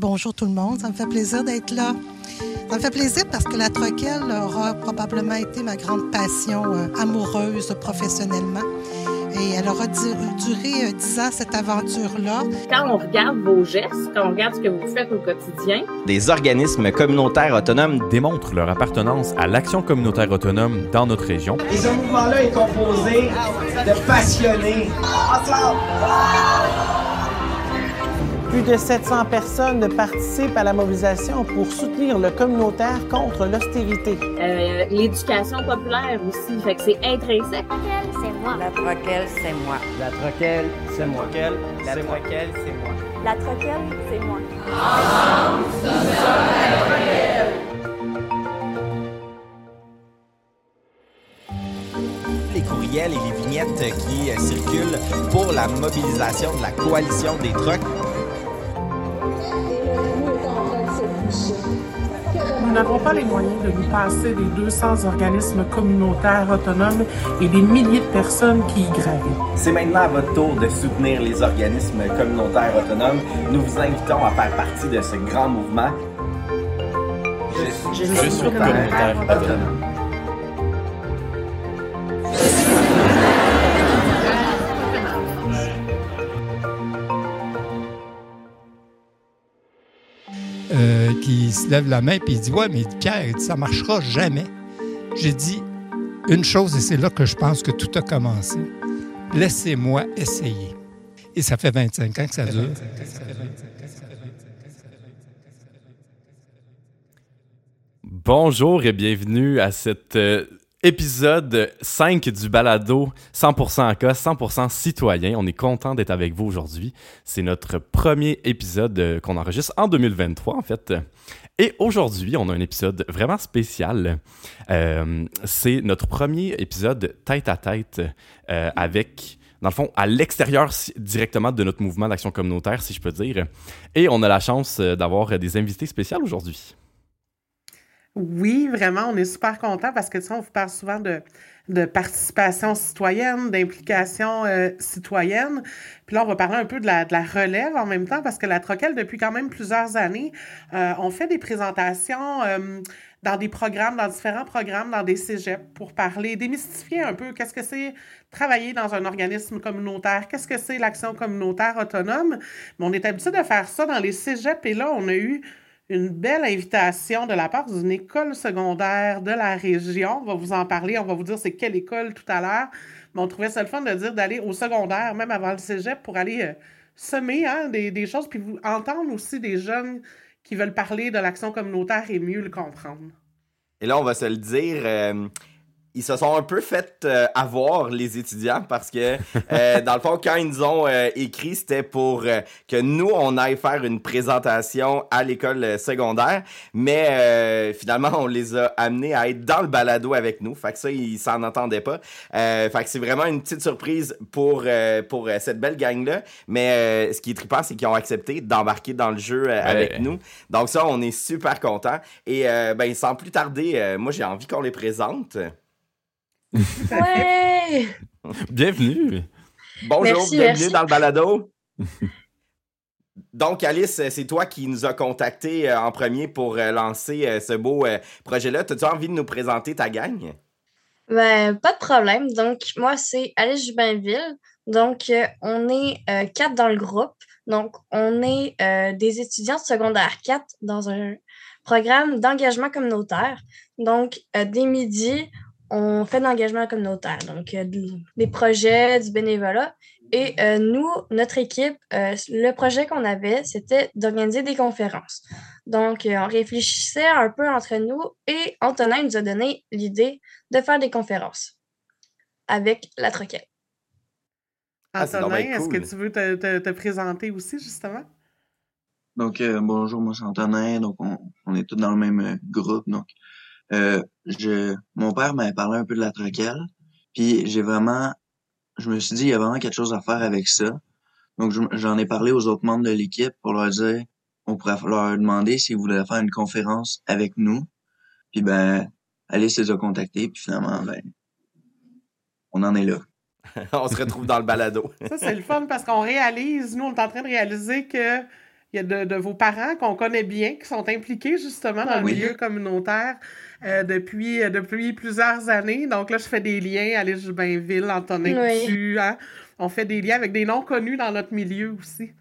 Bonjour tout le monde, ça me fait plaisir d'être là. Ça me fait plaisir parce que la troquelle aura probablement été ma grande passion euh, amoureuse professionnellement. Et elle aura duré euh, dix ans, cette aventure-là. Quand on regarde vos gestes, quand on regarde ce que vous faites au quotidien, des organismes communautaires autonomes démontrent leur appartenance à l'action communautaire autonome dans notre région. Et ce mouvement-là est composé de passionnés. Plus de 700 personnes participent à la mobilisation pour soutenir le communautaire contre l'austérité. Euh, L'éducation populaire aussi, fait que c'est intrinsèque. La troquelle, c'est moi. La troquelle, c'est moi. La troquelle, c'est moi. La troquelle, c'est moi. Ensemble, nous sommes la troquelle. Les courriels et les vignettes qui euh, circulent pour la mobilisation de la coalition des trucks n'avons pas les moyens de nous passer des 200 organismes communautaires autonomes et des milliers de personnes qui y gravitent. C'est maintenant à votre tour de soutenir les organismes communautaires autonomes. Nous vous invitons à faire partie de ce grand mouvement. Je, je suis communautaire autonome. Qui se lève la main et il dit Ouais, mais Pierre, ça marchera jamais. J'ai dit une chose, et c'est là que je pense que tout a commencé. Laissez-moi essayer. Et ça fait 25 ans que ça dure. Bonjour et bienvenue à cette euh, Épisode 5 du balado 100% cas, 100% citoyen. On est content d'être avec vous aujourd'hui. C'est notre premier épisode euh, qu'on enregistre en 2023 en fait. Et aujourd'hui, on a un épisode vraiment spécial. Euh, c'est notre premier épisode tête à tête euh, avec dans le fond, à l'extérieur directement de notre mouvement d'action communautaire, si je peux dire. Et on a la chance d'avoir des invités spéciaux aujourd'hui. Oui, vraiment, on est super content parce que, tu on vous parle souvent de, participation citoyenne, d'implication euh, citoyenne. Puis là, on va parler un peu de la, de la relève en même temps parce que la Troquelle, depuis quand même plusieurs années, euh, on fait des présentations euh, dans des programmes, dans différents programmes, dans des cégeps pour parler, démystifier un peu qu'est-ce que c'est travailler dans un organisme communautaire, qu'est-ce que c'est l'action communautaire autonome. Mais on est habitué de faire ça dans les cégeps et là, on a eu une belle invitation de la part d'une école secondaire de la région. On va vous en parler, on va vous dire c'est quelle école tout à l'heure. Mais on trouvait ça le fun de dire d'aller au secondaire, même avant le cégep, pour aller euh, semer hein, des, choses, puis vous entendre aussi des jeunes qui veulent parler de l'action communautaire et mieux le comprendre. Et là, on va se le dire, euh, ils se sont un peu fait euh, avoir les étudiants parce que euh, dans le fond quand ils nous ont euh, écrit c'était pour que nous on aille faire une présentation à l'école secondaire. Mais finalement on les a amenés à être dans le balado avec nous. Fait que ça ils s'en entendaient pas. Fait que c'est vraiment une petite surprise pour pour cette belle gang là mais ce qui est trippant c'est qu'ils ont accepté d'embarquer dans le jeu avec nous. Donc ça on est super content et ben sans plus tarder moi j'ai envie qu'on les présente Ouais! bienvenue! Bonjour, bienvenue dans le balado. Donc, Alice, c'est toi qui nous as contacté euh, en premier pour euh, lancer euh, ce beau projet-là. As-tu envie de nous présenter ta gang? Ben, pas de problème. Donc, moi, c'est Alice Jubinville. Donc, on est quatre dans le groupe. Donc, on est des étudiants de secondaire 4 dans un programme d'engagement communautaire. Donc, dès midi, on fait de l'engagement communautaire, donc euh, des projets, du bénévolat. Et euh, nous, notre équipe, euh, le projet qu'on avait, c'était d'organiser des conférences. Donc, on réfléchissait un peu entre nous et Antonin nous a donné l'idée de faire des conférences avec la troquette. Ah, Antonin, est-ce que tu veux te, te, présenter aussi, justement? Donc, bonjour, moi c'est Antonin. Donc, on, on, est tous dans le même groupe. Donc, euh, je, mon père m'avait parlé un peu de la troquelle, puis j'ai vraiment, je me suis dit, il y a vraiment quelque chose à faire avec ça. Donc, j'en ai parlé aux autres membres de l'équipe pour leur dire, on pourrait leur demander s'ils voulaient faire une conférence avec nous. Puis ben, Alice les a contactés, puis finalement, ben, on en est là. on se retrouve dans le balado. ça, c'est le fun parce qu'on réalise, nous, on est en train de réaliser que il y a de, vos parents qu'on connaît bien, qui sont impliqués justement dans le milieu communautaire euh, depuis, euh, depuis plusieurs années. Donc là, je fais des liens, Alice Jubinville, Antonin oui. hein? On fait des liens avec des noms connus dans notre milieu aussi.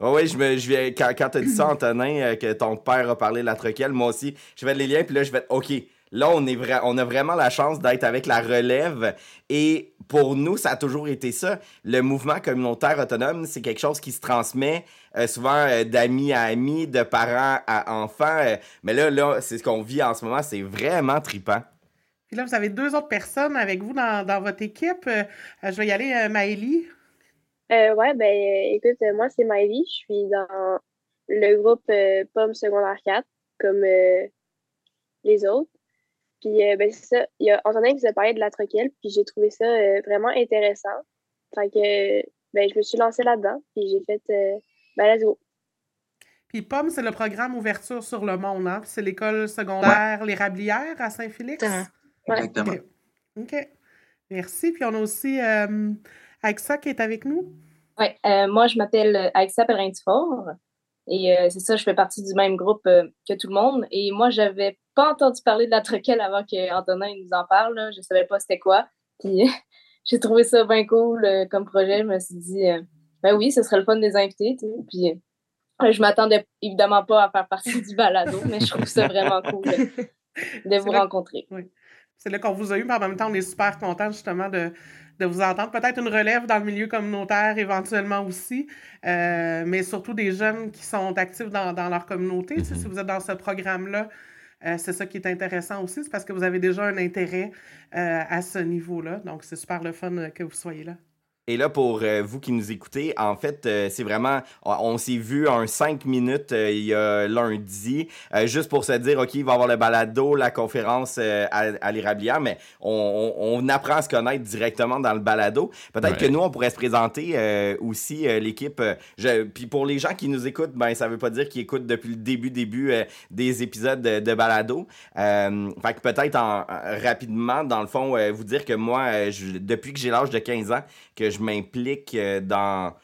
oui, je me, je viens, quand, quand tu as dit ça, Antonin, euh, que ton père a parlé de la troquelle, moi aussi, je fais les liens, puis là, je vais OK, là, on, est vrai, on a vraiment la chance d'être avec la relève. Et pour nous, ça a toujours été ça. Le mouvement communautaire autonome, c'est quelque chose qui se transmet euh, souvent euh, d'amis à amis, de parents à enfants. Euh, mais là, là c'est ce qu'on vit en ce moment. C'est vraiment tripant. Puis là, vous avez deux autres personnes avec vous dans, votre équipe. je vais y aller, Maëlie. ouais, ben écoute, moi, c'est Maëlie. Je suis dans le groupe Pomme Secondaire 4, comme les autres. Puis, ben, c'est ça. Il y a Antonin qui vous a parlé de la troquelle, puis j'ai trouvé ça vraiment intéressant. Fait que, ben, je me suis lancée là-dedans, puis j'ai fait ben, let's go. Puis POM, c'est le programme Ouverture sur le monde, hein? C'est l'école secondaire Les Rablières à Saint-Félix? Exactement. OK. Merci. Puis on a aussi euh, Aixa qui est avec nous. Oui, euh, moi, je m'appelle Aixa Perrin-Fort. Et euh, c'est ça, je fais partie du même groupe que tout le monde. Et moi, j'avais pas entendu parler de la troquelle avant qu'Antonin nous en parle. Je Je savais pas c'était quoi. Puis j'ai trouvé ça bien cool comme projet. Je me suis dit, ben oui, ce serait le fun de les inviter. Puis euh, je m'attendais évidemment pas à faire partie du balado, mais je trouve ça vraiment cool de, vous rencontrer. Oui. C'est là qu'on vous a eu, mais en même temps, on est super content justement de, vous entendre. Peut-être une relève dans le milieu communautaire éventuellement aussi, euh, mais surtout des jeunes qui sont actifs dans, leur communauté. Si mm-hmm. vous êtes dans ce programme-là, euh, c'est ça qui est intéressant aussi, c'est parce que vous avez déjà un intérêt à ce niveau-là. Donc, c'est super le fun que vous soyez là. Et là, pour euh, vous qui nous écoutez, en fait, euh, c'est vraiment, on, s'est vu un 5 minutes euh, il y a lundi, juste pour se dire, OK, il va y avoir le balado, la conférence à, à l'érablière, mais on, on, apprend à se connaître directement dans le balado. Peut-être que nous, on pourrait se présenter aussi l'équipe. Puis pour les gens qui nous écoutent, ben ça veut pas dire qu'ils écoutent depuis le début, début des épisodes de, balado. fait que peut-être rapidement, dans le fond, vous dire que moi, depuis que j'ai l'âge de 15 ans, que je m'implique euh, dans,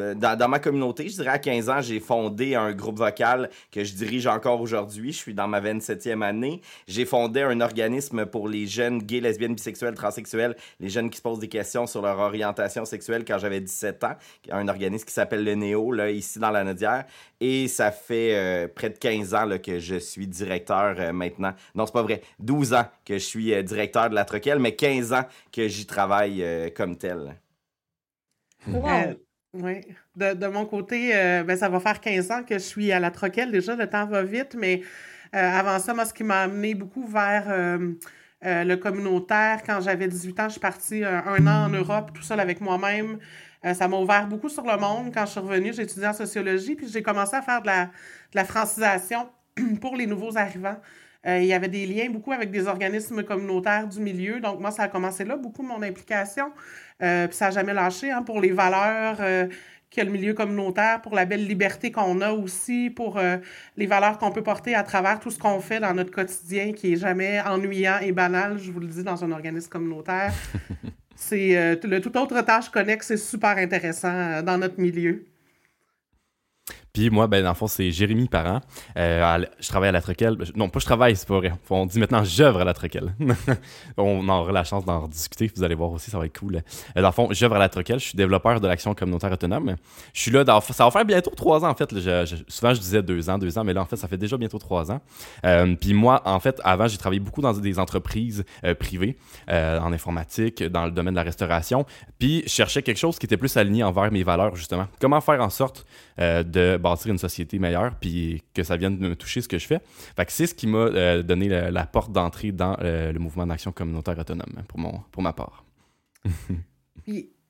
euh, dans, dans, ma communauté. Je dirais à 15 ans, j'ai fondé un groupe vocal que je dirige encore aujourd'hui. Je suis dans ma 27e année. J'ai fondé un organisme pour les jeunes gays, lesbiennes, bisexuels, transsexuels, les jeunes qui se posent des questions sur leur orientation sexuelle quand j'avais 17 ans. Un organisme qui s'appelle le Néo, là, ici dans la Nodière. Et ça fait euh, près de 15 ans que je suis directeur maintenant. Non, c'est pas vrai. 12 ans que je suis directeur de la Troquelle, mais 15 ans que j'y travaille comme tel. Euh, oui. De, mon côté, euh, ben, ça va faire 15 ans que je suis à la Troquelle. Déjà, le temps va vite, mais euh, avant ça, moi, ce qui m'a amené beaucoup vers le communautaire, quand j'avais 18 ans, je suis partie un an en Europe, tout seul avec moi-même. ça m'a ouvert beaucoup sur le monde. Quand je suis revenue, j'ai étudié en sociologie, puis j'ai commencé à faire de la, de la francisation pour les nouveaux arrivants. il y avait des liens beaucoup avec des organismes communautaires du milieu. Donc, moi, ça a commencé là, beaucoup de mon implication. Euh, puis ça n'a jamais lâché hein, pour les valeurs euh, qu'a le milieu communautaire, pour la belle liberté qu'on a aussi, pour euh, les valeurs qu'on peut porter à travers tout ce qu'on fait dans notre quotidien qui est jamais ennuyant et banal, je vous le dis, dans un organisme communautaire. c'est le tout autre tâche connexe, c'est super intéressant dans notre milieu. Puis moi, ben, dans le fond, c'est Jérémy Parent. Euh, je travaille à la Troquelle. Non, pas je travaille, c'est pas vrai. On dit maintenant j'œuvre à la Troquelle. on aura la chance d'en discuter. Vous allez voir aussi, ça va être cool. Euh, dans le fond, j'œuvre à la Troquelle. Je suis développeur de l'action communautaire autonome. Je suis là, dans, ça va faire bientôt trois ans en fait. souvent, je disais deux ans, deux ans, mais là, en fait, ça fait déjà bientôt trois ans. Euh, puis moi, en fait, avant, j'ai travaillé beaucoup dans des entreprises privées, en informatique, dans le domaine de la restauration. Puis je cherchais quelque chose qui était plus aligné envers mes valeurs, justement. Comment faire en sorte de bâtir une société meilleure, puis que ça vienne de me toucher ce que je fais. Fait que c'est ce qui m'a euh, donné la, porte d'entrée dans euh, le mouvement d'action communautaire autonome, pour, mon, pour ma part.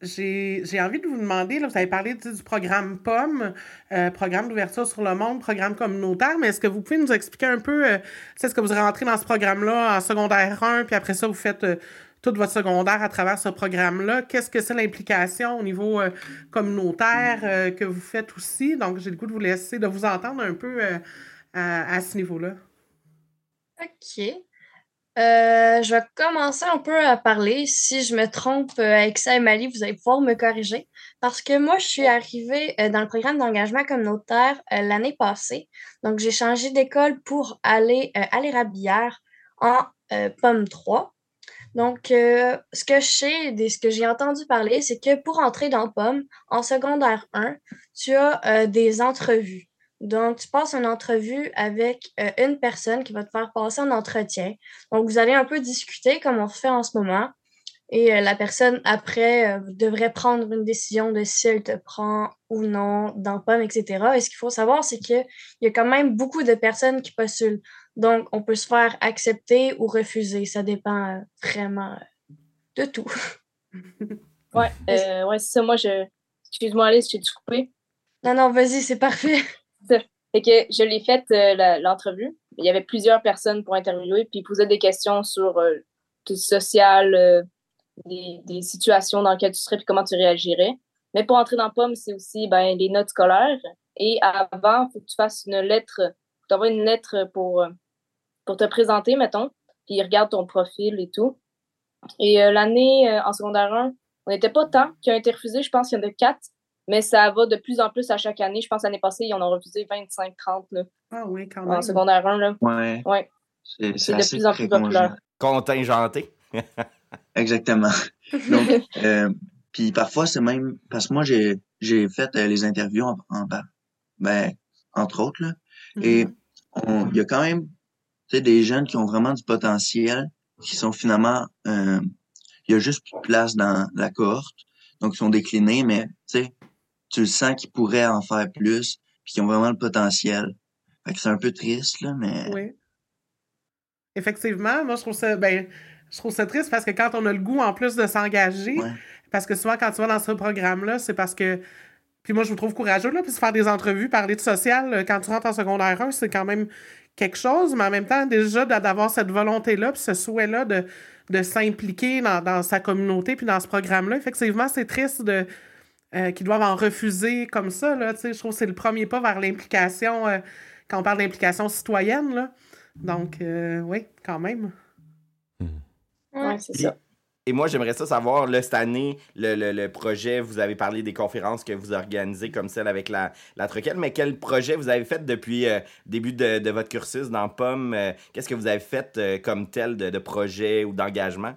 j'ai envie de vous demander, vous avez parlé du programme POM, euh, programme d'ouverture sur le monde, programme communautaire, mais est-ce que vous pouvez nous expliquer un peu, est-ce que vous rentrez dans ce programme-là en secondaire 1, puis après ça, vous faites toute votre secondaire à travers ce programme-là. Qu'est-ce que c'est l'implication au niveau euh, communautaire euh, que vous faites aussi? Donc, j'ai le goût de vous laisser, de vous entendre un peu euh, à, ce niveau-là. OK. je vais commencer un peu à parler. Si je me trompe avec ça, Emily, vous allez pouvoir me corriger. parce que moi, je suis arrivée dans le programme d'engagement communautaire l'année passée. Donc, j'ai changé d'école pour aller à l'Érablière en pomme 3. Donc, euh, ce que je sais, et ce que j'ai entendu parler, c'est que pour entrer dans Pomme, en secondaire 1, tu as euh, des entrevues. Donc, tu passes une entrevue avec euh, une personne qui va te faire passer un entretien. Donc, vous allez un peu discuter comme on fait en ce moment. Et la personne, après, devrait prendre une décision de si elle te prend ou non dans Pomme, etc. Et ce qu'il faut savoir, c'est qu'il y a quand même beaucoup de personnes qui postulent. Donc, on peut se faire accepter ou refuser. Ça dépend euh, vraiment euh, de tout. ouais, euh, ouais c'est ça. Moi, je. Excuse-moi, Alice, j'ai tout coupé? Non, non, vas-y, c'est parfait. Fait que je l'ai faite, l'entrevue. Il y avait plusieurs personnes pour interviewer, puis ils posaient des questions sur tout social, des, des, situations dans lesquelles tu serais, puis comment tu réagirais. Mais pour entrer dans POM, c'est aussi ben, les notes scolaires. Et avant, il faut que tu fasses une lettre, tu envoies une lettre pour pour te présenter, mettons, puis ils regardent ton profil et tout. Et euh, l'année euh, en secondaire 1, on n'était pas tant qui ont été refusés, je pense qu'il y en a quatre, mais ça va de plus en plus à chaque année. Je pense l'année passée, ils en ont refusé 25, 30 là, ah oui, quand même. en secondaire 1. Là. Ouais. ouais. C'est de plus en plus populaire. Contingenté. Exactement. Donc, euh, puis parfois, c'est même parce que moi, j'ai, j'ai fait les interviews en, en ben, entre autres, là, et mm-hmm. il y a quand même des jeunes qui ont vraiment du potentiel, qui sont finalement, euh, il y a juste plus de place dans la cohorte, donc ils sont déclinés, mais tu sais, tu le sens qu'ils pourraient en faire plus, puis qu'ils ont vraiment le potentiel. Fait que c'est un peu triste, là, mais... Oui. Effectivement, moi, je trouve ça, ben, je trouve ça triste parce que quand on a le goût, en plus de s'engager, parce que souvent, quand tu vas dans ce programme-là, c'est parce que puis moi, je vous trouve courageux, là, puis faire des entrevues, parler de social, euh, quand tu rentres en secondaire 1, c'est quand même quelque chose, mais en même temps, déjà, d'avoir cette volonté-là, puis ce souhait-là de, de s'impliquer dans, sa communauté, puis dans ce programme-là. Effectivement, c'est triste de euh, qu'ils doivent en refuser comme ça. Là, je trouve que c'est le premier pas vers l'implication, euh, quand on parle d'implication citoyenne. Là. Donc, euh, oui, quand même. Oui, c'est ça. Et moi, j'aimerais ça savoir, là, cette année, le, le, projet, vous avez parlé des conférences que vous organisez comme celle avec la, la Troquelle, mais quel projet vous avez fait depuis le euh, début de, de, votre cursus dans POM? Euh, qu'est-ce que vous avez fait euh, comme tel de, de projet ou d'engagement?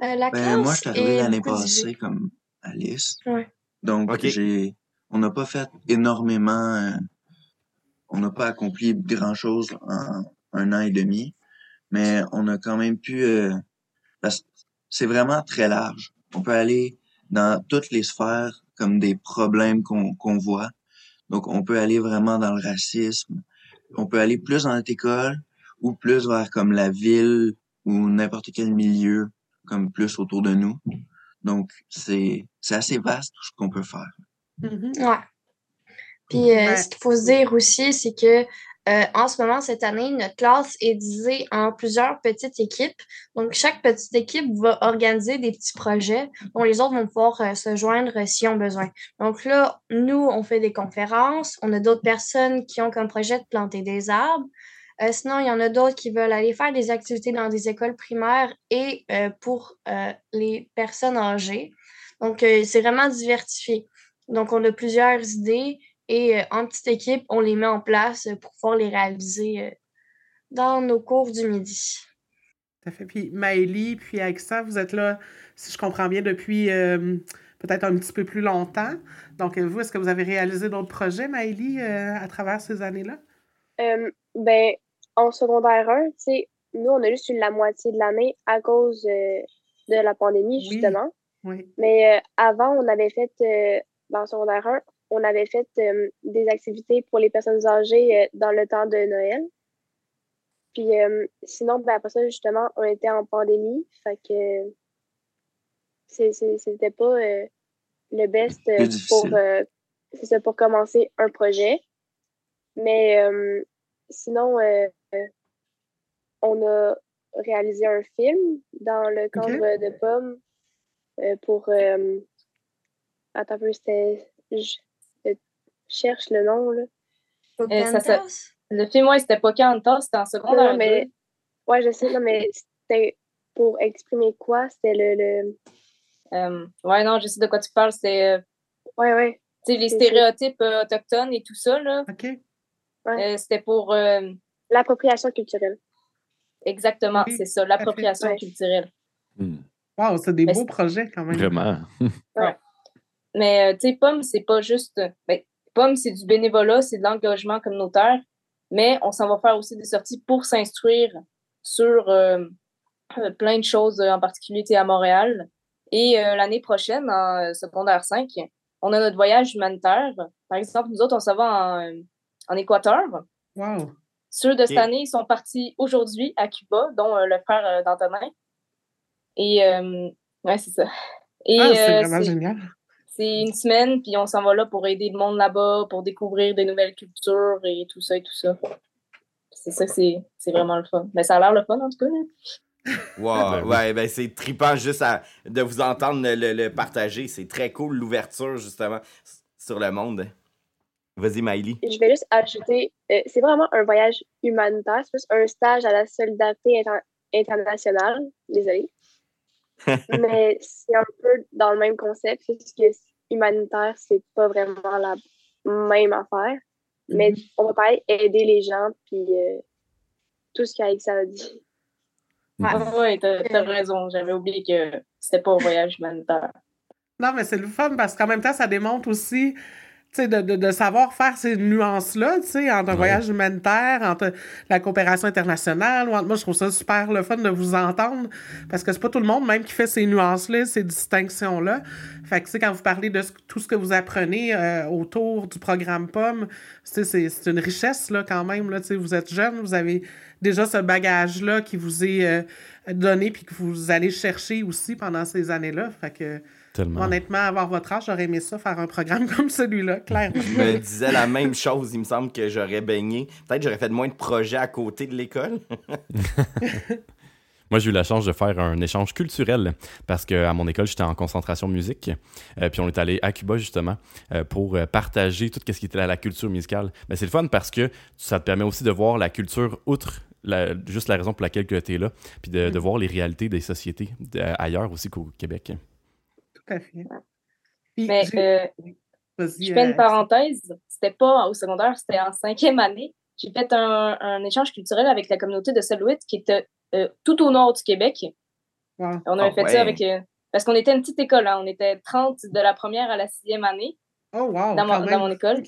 la ben, moi, je suis arrivé l'année passée comme Alice. Ouais. Donc, j'ai on n'a pas fait énormément, on n'a pas accompli grand-chose en un an et demi, mais on a quand même pu c'est vraiment très large. On peut aller dans toutes les sphères comme des problèmes qu'on voit. Donc, on peut aller vraiment dans le racisme. On peut aller plus dans notre école ou plus vers comme la ville ou n'importe quel milieu, comme plus autour de nous. Donc, c'est assez vaste tout ce qu'on peut faire. Mm-hmm. Ouais. Puis, euh, ce qu'il faut se dire aussi, c'est que euh, en ce moment, cette année, notre classe est divisée en plusieurs petites équipes. Donc, chaque petite équipe va organiser des petits projets dont les autres vont pouvoir euh, se joindre euh, s'ils ont besoin. Donc là, nous, on fait des conférences. On a d'autres personnes qui ont comme projet de planter des arbres. sinon, il y en a d'autres qui veulent aller faire des activités dans des écoles primaires et pour les personnes âgées. Donc, c'est vraiment diversifié. Donc, on a plusieurs idées et euh, en petite équipe, on les met en place pour pouvoir les réaliser euh, dans nos cours du midi. Tout à fait. Puis Maëlie, puis ça, vous êtes là, si je comprends bien, depuis euh, peut-être un petit peu plus longtemps. Donc, vous, est-ce que vous avez réalisé d'autres projets, Maëlie, à travers ces années-là? ben, en secondaire 1, tu sais, nous, on a juste eu la moitié de l'année à cause de la pandémie, justement. Oui. Mais avant, on avait fait, ben, en secondaire 1, on avait fait euh, des activités pour les personnes âgées euh, dans le temps de Noël. Puis euh, sinon, ben, après ça, justement, on était en pandémie. Fait que c'était pas le best pour, pour commencer un projet. Mais sinon, on a réalisé un film dans le cadre de Pomme pour. attends un peu, c'était cherche le nom, là. Euh, ça, le film, ouais, c'était Pocahontas, c'était en secondaire. Non, mais... Ouais, je sais, non, mais c'était pour exprimer quoi? C'était le... le... Euh, ouais, non, je sais de quoi tu parles. C'était... Ouais, ouais. Tu sais, les stéréotypes euh, autochtones et tout ça, là. OK. Euh, c'était pour. euh, L'appropriation culturelle. exactement, Oui, c'est ça, l'appropriation Ouais. culturelle. Wow, c'est des Mais beaux c'est- projets quand même. Vraiment. Ouais. Mais, euh, tu sais, Pomme, c'est pas juste. Ben, Pomme, c'est du bénévolat, c'est de l'engagement communautaire, mais on s'en va faire aussi des sorties pour s'instruire sur euh, plein de choses, en particulier à Montréal. Et euh, l'année prochaine, en euh, secondaire 5, on a notre voyage humanitaire. Par exemple, nous autres, on s'en va en, en Équateur. Wow. Ceux de cette année, ils sont partis aujourd'hui à Cuba, dont euh, le frère euh, d'Antonin. Et, euh, ouais, c'est ça. Et Ah, c'est euh, vraiment génial. C'est une semaine, puis on s'en va là pour aider le monde là-bas, pour découvrir des nouvelles cultures et tout ça et tout ça. C'est ça, c'est c'est vraiment le fun. Mais ça a l'air le fun, en tout cas. là. Wow, Ben oui. ouais, ben c'est trippant juste à- de vous entendre le, le- partager. C'est très cool, l'ouverture, justement, sur le monde. Vas-y, Miley. Je vais juste ajouter, euh, c'est vraiment un voyage humanitaire, c'est plus un stage à la solidarité inter- internationale. Désolée. Mais c'est un peu dans le même concept, que humanitaire, c'est pas vraiment la même affaire. Mais on va pareil aider les gens, puis euh, tout ce qu'Alexa a dit. Ah ouais, t'as raison. J'avais oublié que c'était pas un voyage humanitaire. Non, mais c'est le fun parce qu'en même temps, ça démontre aussi de, de, de savoir faire ces nuances-là, tu sais, entre un voyage humanitaire, entre la coopération internationale. ou entre- Moi, je trouve ça super le fun de vous entendre parce que c'est pas tout le monde même qui fait ces nuances-là, ces distinctions-là. Fait que, tu sais, quand vous parlez de ce- tout ce que vous apprenez euh, autour du programme POM, tu sais, c'est c'est une richesse, là, quand même, là, tu sais, vous êtes jeune, vous avez déjà ce bagage-là qui vous est euh, donné puis que vous allez chercher aussi pendant ces années-là. Fait que, Tellement. Honnêtement, avoir votre âge, j'aurais aimé ça, faire un programme comme celui-là, clairement. Je me disais la même chose. Il me semble que j'aurais baigné. Peut-être j'aurais fait moins de projets à côté de l'école. Moi, j'ai eu la chance de faire un échange culturel parce qu'à mon école, j'étais en concentration musique. Euh, puis on est allé à Cuba, justement, euh, pour euh, partager tout ce qui était la, la culture musicale. Mais c'est le fun parce que ça te permet aussi de voir la culture outre la- juste la raison pour laquelle tu es là, puis de, de voir les réalités des sociétés ailleurs aussi qu'au Québec. Tout à fait. Puis, Mais euh, je fais une euh, parenthèse. C'était pas au secondaire, c'était en cinquième année. J'ai fait un, un échange culturel avec la communauté de Salouette qui était euh, tout au nord du Québec. On avait Ah fait ouais. ça avec. euh, parce qu'on était une petite école, hein. on était 30 de la première à la sixième année Oh, wow. dans, mon, dans école.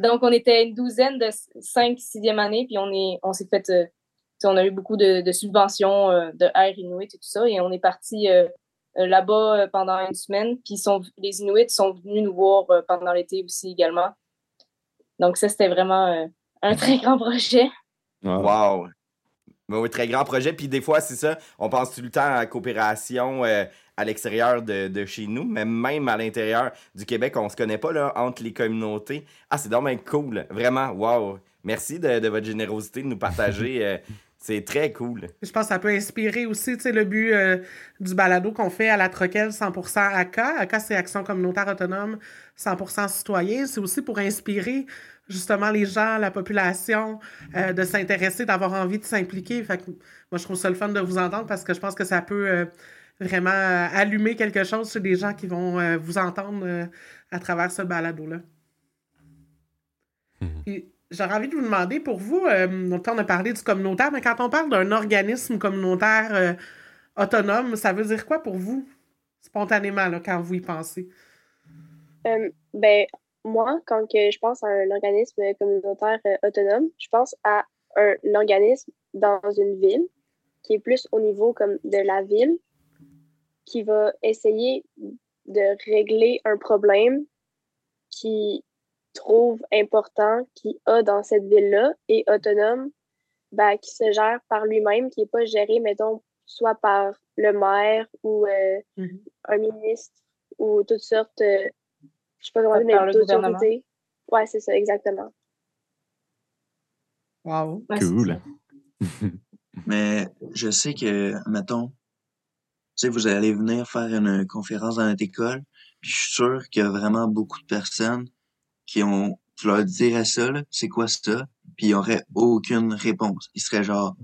Donc, on était une douzaine de 5 sixième année, puis on est on s'est fait. On a eu beaucoup de, de subventions euh, de Air Inuit et tout ça, et on est parti euh, euh, là-bas euh, pendant une semaine. Puis ils sont, les Inuits sont venus nous voir euh, pendant l'été aussi également. Donc, ça, c'était vraiment euh, un très grand projet. Wow! Mais oui, très grand projet. Puis des fois, c'est ça, on pense tout le temps à la coopération euh, à l'extérieur de, de chez nous, mais même à l'intérieur du Québec, on se connaît pas là, entre les communautés. Ah, c'est donc bien cool. Vraiment, wow! Merci de, de votre générosité de nous partager. euh, c'est très cool. Je pense que ça peut inspirer aussi, tu sais, le but euh, du balado qu'on fait à la Troquelle 100% AK. AK, c'est Action communautaire autonome 100% citoyen. C'est aussi pour inspirer justement les gens, la population, euh, de s'intéresser, d'avoir envie de s'impliquer. Fait que moi, je trouve ça le fun de vous entendre parce que je pense que ça peut euh, vraiment allumer quelque chose chez des gens qui vont vous entendre à travers ce balado-là. Puis, J'aurais envie de vous demander, pour vous, euh, on a parlé du communautaire, mais quand on parle d'un organisme communautaire euh, autonome, ça veut dire quoi pour vous, spontanément, là, quand vous y pensez? Euh, ben, moi, quand je pense à un organisme communautaire euh, autonome, je pense à un organisme dans une ville qui est plus au niveau comme de la ville, qui va essayer de régler un problème qui trouve important, qui a dans cette ville-là, et autonome, ben, qui se gère par lui-même, qui n'est pas géré, mettons, soit par le maire ou euh, Mhm. un ministre ou toutes sortes, euh, je sais pas comment dire, mais d'autorités. Ouais, c'est ça, exactement. Wow. Ouais, Cool. Mais je sais que, mettons, tu sais, vous allez venir faire une conférence dans notre école, puis je suis sûr qu'il y a vraiment beaucoup de personnes qui ont, tu leur dirais ça, là, c'est quoi ça, puis ils auraient aucune réponse. Ils seraient genre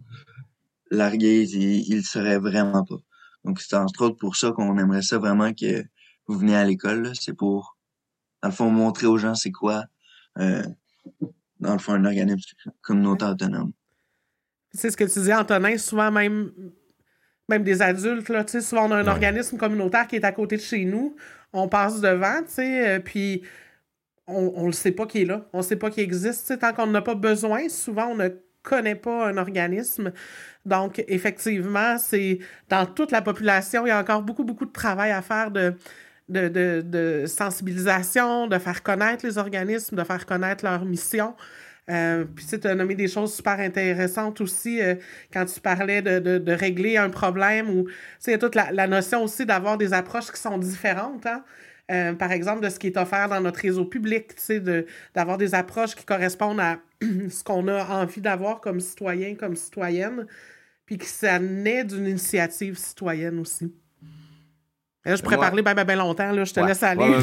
largués, ils, ils le sauraient vraiment pas. Donc c'est entre autres pour ça qu'on aimerait ça vraiment que vous veniez à l'école, là. c'est pour dans le fond, montrer aux gens c'est quoi, euh, dans le fond, un organisme communautaire autonome. C'est ce que tu dis, Antonin, souvent même, même des adultes, là, souvent on a un organisme communautaire qui est à côté de chez nous, on passe devant, tu sais, puis on ne le sait pas qui est là, on ne sait pas qu'il existe, tant qu'on n'a pas besoin, souvent on ne connaît pas un organisme. Donc, effectivement, c'est dans toute la population, il y a encore beaucoup, beaucoup de travail à faire de, de, sensibilisation, de faire connaître les organismes, de faire connaître leur mission. Euh, puis tu as nommé des choses super intéressantes aussi euh, quand tu parlais de, régler un problème ou tu sais, toute la, notion aussi d'avoir des approches qui sont différentes. Hein? Euh, par exemple, de ce qui est offert dans notre réseau public, d'avoir des approches qui correspondent à ce qu'on a envie d'avoir comme citoyen, comme citoyenne, puis que ça naît d'une initiative citoyenne aussi. je pourrais parler bien, bien, longtemps, là, je te laisse aller.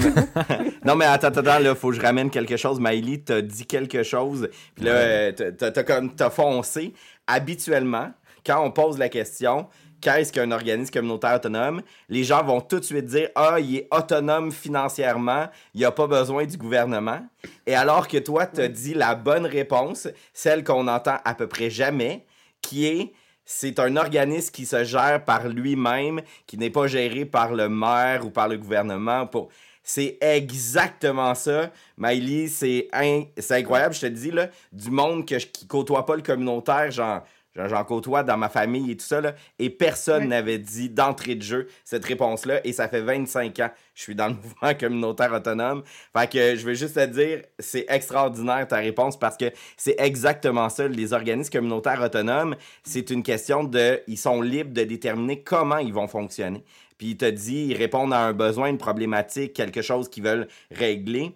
non, mais attends, attends, il faut que je ramène quelque chose. Maïli, t'as dit quelque chose, puis là, euh, t'as comme t'as foncé. Habituellement, quand on pose la question, qu'est-ce qu'un organisme communautaire autonome, les gens vont tout de suite dire Ah, il est autonome financièrement, il a pas besoin du gouvernement. Et alors que toi, tu as dit la bonne réponse, celle qu'on entend à peu près jamais, qui est c'est un organisme qui se gère par lui-même, qui n'est pas géré par le maire ou par le gouvernement. Pour... C'est exactement ça. Maïli, c'est incroyable, je te dis, là, du monde que qui côtoie pas le communautaire, genre J'en côtoie dans ma famille et tout ça, là, et personne n'avait dit d'entrée de jeu cette réponse-là, et ça fait 25 ans que je suis dans le mouvement communautaire autonome. Fait que je veux juste te dire, c'est extraordinaire ta réponse parce que c'est exactement ça. Les organismes communautaires autonomes, c'est une question de, ils sont libres de déterminer comment ils vont fonctionner. Puis il te dit, ils répondent à un besoin, une problématique, quelque chose qu'ils veulent régler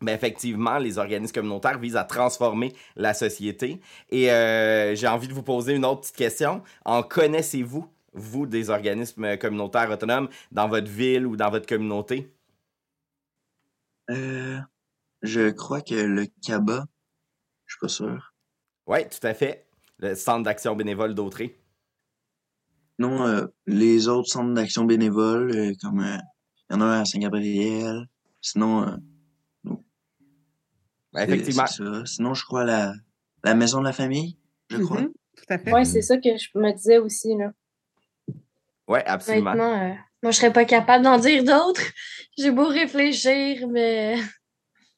mais effectivement, les organismes communautaires visent à transformer la société. Et euh, j'ai envie de vous poser une autre petite question. En connaissez-vous, vous, des organismes communautaires autonomes dans votre ville ou dans votre communauté? Euh, je crois que le CABA, je suis pas sûr. Oui, tout à fait. Le Centre d'action bénévole d'Autré. Non, euh, les autres centres d'action bénévole, comme il y en a un à Saint-Gabriel. Sinon, ben, effectivement. Sinon, je crois la, la maison de la famille, je mm-hmm. crois. Tout à fait. Oui, c'est ça que je me disais aussi. Là. Oui, absolument. Euh, moi, je serais pas capable d'en dire d'autres. J'ai beau réfléchir, mais.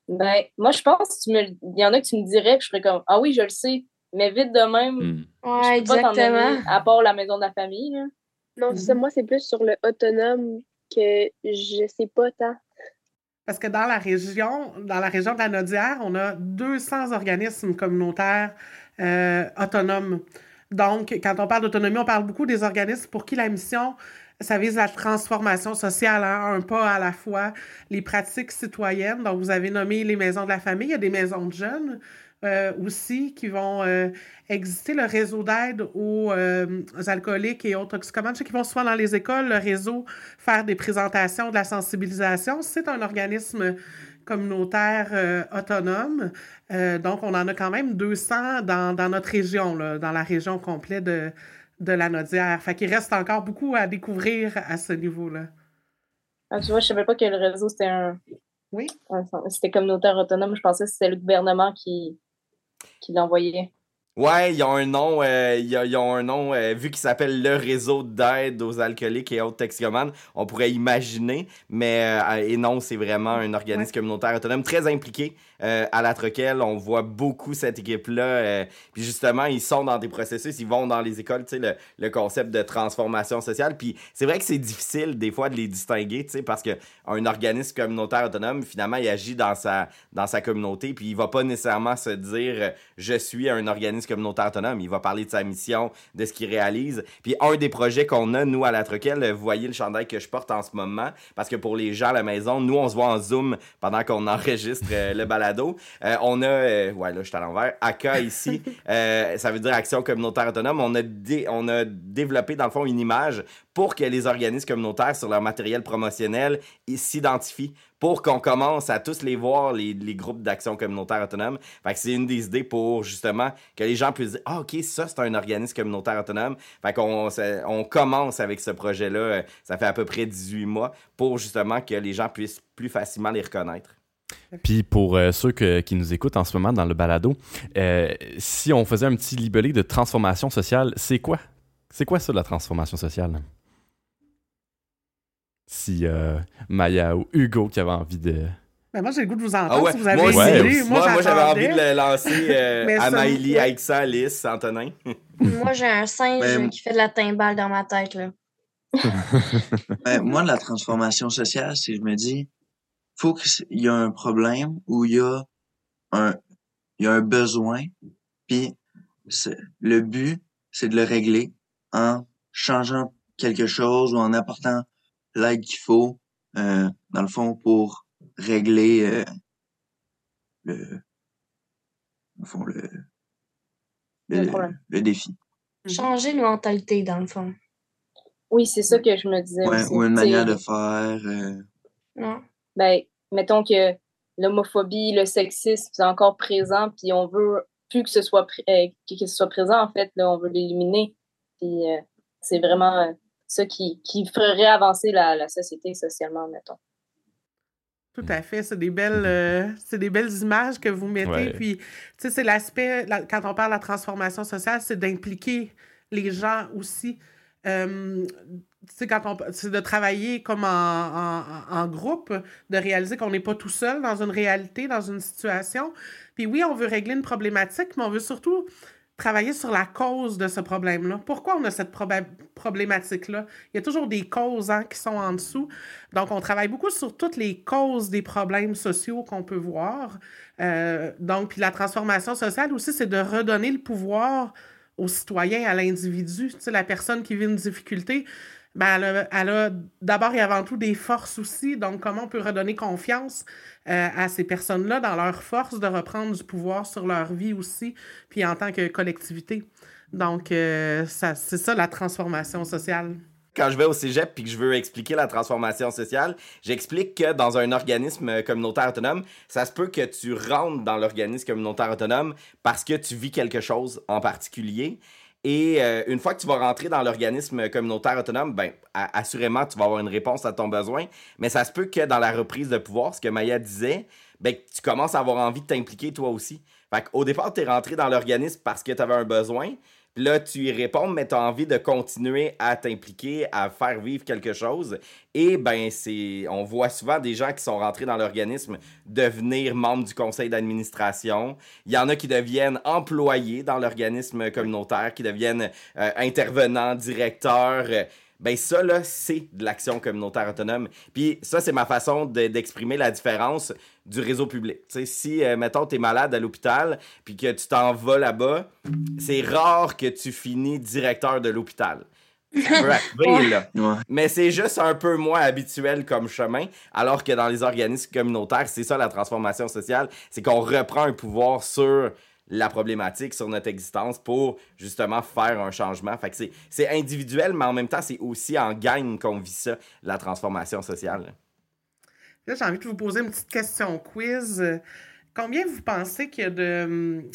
Ben, moi, je pense qu'il y en a que tu me dirais, que je serais comme Ah oui, je le sais, mais vite de même. Mm. Ouais, exactement. à part la maison de la famille. Là. Non, ça, moi, c'est plus sur le autonome que je sais pas tant. Parce que dans la région, dans la région de la Nodière, on a 200 organismes communautaires euh, autonomes. Donc, quand on parle d'autonomie, on parle beaucoup des organismes pour qui la mission, ça vise la transformation sociale, hein, un pas à la fois, les pratiques citoyennes. Donc, vous avez nommé les maisons de la famille, il y a des maisons de jeunes, euh, aussi qui vont euh, exister, le réseau d'aide aux, euh, alcooliques et autres toxicomanes, qui vont souvent dans les écoles, le réseau, faire des présentations, de la sensibilisation. C'est un organisme communautaire autonome. donc, on en a quand même 200 dans, dans notre région, là, dans la région complète de, de la Nodière. Fait qu'il reste encore beaucoup à découvrir à ce niveau-là. Ah, tu vois, je savais pas que le réseau, c'était un... Oui. C'était communautaire autonome. Je pensais que c'était le gouvernement qui, qui l'envoyait. Ouais, ils ont un nom, euh, ils, ont un nom euh, vu qu'il s'appelle le réseau d'aide aux alcooliques et autres toxicomanes, on pourrait imaginer, mais euh, et non, c'est vraiment un organisme communautaire autonome très impliqué à la Troquelle. On voit beaucoup cette équipe-là. puis justement, ils sont dans des processus, ils vont dans les écoles, tu sais, le, le, concept de transformation sociale. Puis c'est vrai que c'est difficile des fois de les distinguer, tu sais, parce que un organisme communautaire autonome, finalement, il agit dans sa dans sa communauté, puis il va pas nécessairement se dire je suis un organisme communautaire autonome. Il va parler de sa mission, de ce qu'il réalise. Puis un des projets qu'on a, nous, à la Troquelle, vous voyez le chandail que je porte en ce moment, parce que pour les gens à la maison, nous, on se voit en Zoom pendant qu'on enregistre euh, le balado. Euh, on a, euh, ouais, là, je suis à l'envers, ACA ici, ça veut dire Action communautaire autonome. On a, on a développé, dans le fond, une image pour que les organismes communautaires sur leur matériel promotionnel s'identifient pour qu'on commence à tous les voir, les, groupes d'action communautaire autonome. Fait que c'est une des idées pour justement que les gens puissent dire Ah, ok, ça c'est un organisme communautaire autonome. Fait qu'on on commence avec ce projet-là, euh, ça fait à peu près 18 mois, pour justement que les gens puissent plus facilement les reconnaître. Puis pour euh, ceux qui nous écoutent en ce moment dans le balado, euh, si on faisait un petit libellé de transformation sociale, c'est quoi? C'est quoi ça, la transformation sociale? Si euh, Maya ou Hugo qui avait envie de... Moi, j'ai le goût de vous entendre ah ouais. si vous avez moi, ouais, moi, moi j'avais envie de le lancer à Maïli, Aixa, Alice, Antonin. moi, j'ai un singe ben, qui fait de la timbale dans ma tête. Là. ben, moi, la transformation sociale, c'est je me dis, faut qu'il y a un problème ou il y a un, il y a un besoin, puis le but, c'est de le régler en changeant quelque chose ou en apportant l'aide qu'il faut, euh, dans le fond, pour régler euh, le, fond, le, le, défi. Changer de mentalité, dans le fond. Oui, c'est ça que je me disais aussi. Ou une manière de faire. Euh... Non. Ben, mettons que l'homophobie, le sexisme, c'est encore présent, puis on veut plus que ce soit, euh, que ce soit présent, en fait, là, on veut l'éliminer. Puis euh, c'est vraiment euh, ça qui, qui ferait avancer la, la, société socialement, mettons. Tout à fait, c'est des belles, c'est des belles images que vous mettez. Puis, tu sais, c'est l'aspect, quand on parle de la transformation sociale, c'est d'impliquer les gens aussi quand on, c'est de travailler comme en, groupe, de réaliser qu'on n'est pas tout seul dans une réalité, dans une situation. Puis oui, on veut régler une problématique, mais on veut surtout travailler sur la cause de ce problème-là. Pourquoi on a cette problématique-là? Il y a toujours des causes hein, qui sont en dessous. Donc, on travaille beaucoup sur toutes les causes des problèmes sociaux qu'on peut voir. Euh, donc, puis la transformation sociale aussi, c'est de redonner le pouvoir aux citoyens, à l'individu. Tu sais, la personne qui vit une difficulté, ben, elle a, d'abord et avant tout des forces aussi. Donc, comment on peut redonner confiance euh, à ces personnes-là dans leur force de reprendre du pouvoir sur leur vie aussi, puis en tant que collectivité. Donc, euh, c'est ça la transformation sociale quand je vais au cégep puis que je veux expliquer la transformation sociale, j'explique que dans un organisme communautaire autonome, ça se peut que tu rentres dans l'organisme communautaire autonome parce que tu vis quelque chose en particulier. Et euh, une fois que tu vas rentrer dans l'organisme communautaire autonome, ben, assurément, tu vas avoir une réponse à ton besoin. Mais ça se peut que dans la reprise de pouvoir, ce que Maya disait, ben, tu commences à avoir envie de t'impliquer toi aussi. Fait Au départ, tu es rentré dans l'organisme parce que tu avais un besoin. Là, tu y réponds, mais tu as envie de continuer à t'impliquer, à faire vivre quelque chose. Et ben, c'est, on voit souvent des gens qui sont rentrés dans l'organisme devenir membres du conseil d'administration. Il y en a qui deviennent employés dans l'organisme communautaire, qui deviennent euh, intervenants, directeurs ben ça, là, c'est de l'action communautaire autonome. Puis ça, c'est ma façon d'exprimer la différence du réseau public. sais, si, euh, mettons, tu es malade à l'hôpital, puis que tu t'en vas là-bas, c'est rare que tu finis directeur de l'hôpital. Mais c'est juste un peu moins habituel comme chemin, alors que dans les organismes communautaires, c'est ça la transformation sociale, c'est qu'on reprend un pouvoir sur la problématique sur notre existence pour justement faire un changement. Fait que c'est individuel, mais en même temps, c'est aussi en gagne qu'on vit ça, la transformation sociale. Là, j'ai envie de vous poser une petite question quiz. Combien vous pensez qu'il y a de hum,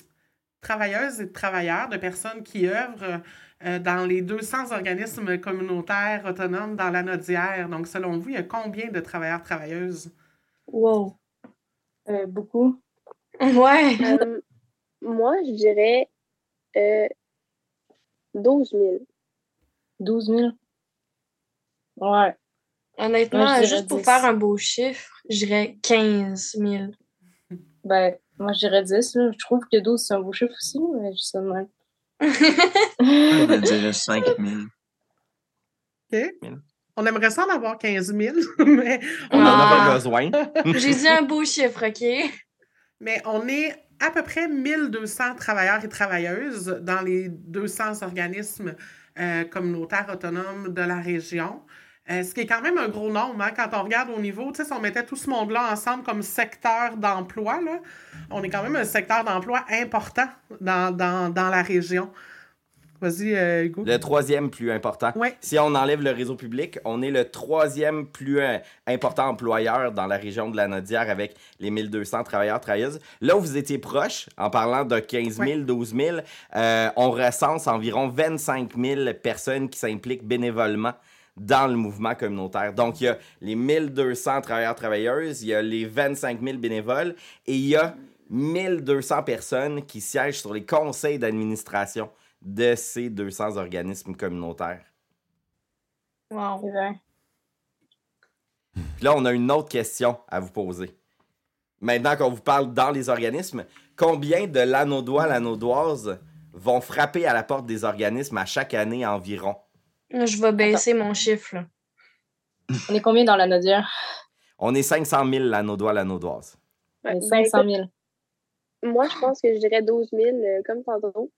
travailleuses et de travailleurs, de personnes qui œuvrent euh, dans les 200 organismes communautaires autonomes dans la Nodière? Donc, selon vous, il y a combien de travailleurs, travailleuses? Wow! Euh, beaucoup. Ouais! Euh, moi, je dirais euh, 12 000. 12 000? Ouais. Honnêtement, juste pour faire un beau chiffre, je dirais 15 000. Ben, moi, je dirais 10. Là. Je trouve que 12, c'est un beau chiffre aussi, mais je sais mal. je dirais 5 000. OK. On aimerait ça en avoir 15 000, mais... On en a besoin. J'ai dit un beau chiffre, OK? Mais on est à peu près 1200 travailleurs et travailleuses dans les 200 organismes euh, communautaires autonomes de la région. Euh, ce qui est quand même un gros nombre, hein, quand on regarde au niveau, si on mettait tout ce monde-là ensemble comme secteur d'emploi, on est quand même un secteur d'emploi important dans, dans, dans la région. Vas-y, euh, Hugo. Le troisième plus important. Si on enlève le réseau public, on est le troisième plus euh, important employeur dans la région de la Nodière avec les 1200 travailleurs, travailleuses. Là où vous étiez proche, en parlant de 15 000, 12 000, on recense environ 25 000 personnes qui s'impliquent bénévolement dans le mouvement communautaire. Donc, il y a les 1200 travailleurs-travailleuses, il y a les 25 000 bénévoles et il y a 1200 personnes qui siègent sur les conseils d'administration de ces 200 organismes communautaires. Wow. Puis là, on a une autre question à vous poser. Maintenant qu'on vous parle dans les organismes, combien de lanaudois, lanaudoises vont frapper à la porte des organismes à chaque année environ? Je vais baisser mon chiffre. Là. On est combien dans la Nodière? On est 500 000 lanaudois, lanaudoises. Ouais, 500 000. Moi, je pense que je dirais 12 000, euh, comme tantôt.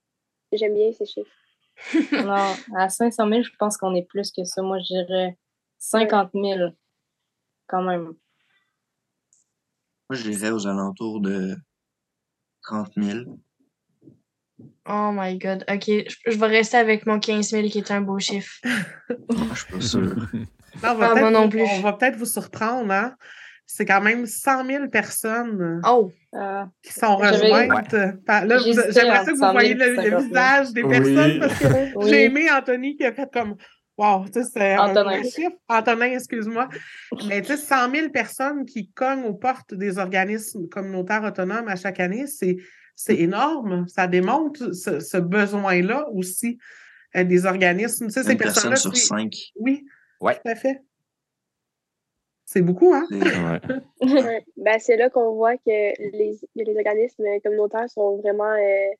J'aime bien ces chiffres. non, à 500 000, je pense qu'on est plus que ça. Moi, je dirais 50 000, quand même. Moi, je dirais aux alentours de 30 000. Oh my god. OK, je, vais rester avec mon 15 000 qui est un beau chiffre. je suis pas sûr. Non, on va ah, non plus. On va peut-être vous surprendre, hein? C'est quand même 100 000 personnes oh. qui sont rejointes. Là, j'aimerais que vous voyez le, visage des personnes parce que j'ai aimé Anthony qui a fait comme Wow, tu sais, c'est un chiffre. Antonin, excuse-moi. Mais tu sais, 100 000 personnes qui cognent aux portes des organismes communautaires autonomes à chaque année, c'est c'est énorme. Ça démontre ce, besoin-là aussi euh, des organismes. Tu sais, ces personnes sur cinq. Oui, ouais. tout à fait. C'est beaucoup, hein? ouais. ben, c'est là qu'on voit que les, les, organismes communautaires sont vraiment, euh,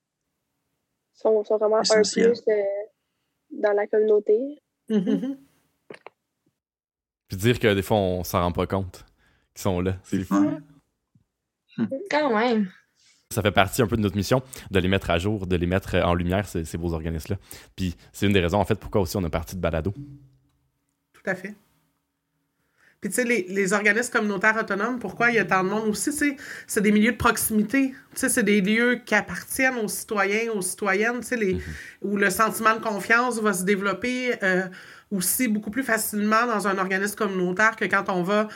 sont, sont, vraiment un plus euh, dans la communauté. Mm-hmm. Puis dire que des fois, on s'en rend pas compte qu'ils sont là. C'est fou. Quand même ça fait partie un peu de notre mission de les mettre à jour, de les mettre en lumière, ces, ces beaux organismes-là. Puis c'est une des raisons, en fait, pourquoi aussi on a parti de Balado. Tout à fait. Puis, tu sais, les, les, organismes communautaires autonomes, pourquoi il y a tant de monde aussi? C'est des milieux de proximité. Tu sais, c'est des lieux qui appartiennent aux citoyens, aux citoyennes, tu sais, les, mm-hmm. où le sentiment de confiance va se développer euh, aussi beaucoup plus facilement dans un organisme communautaire que quand on va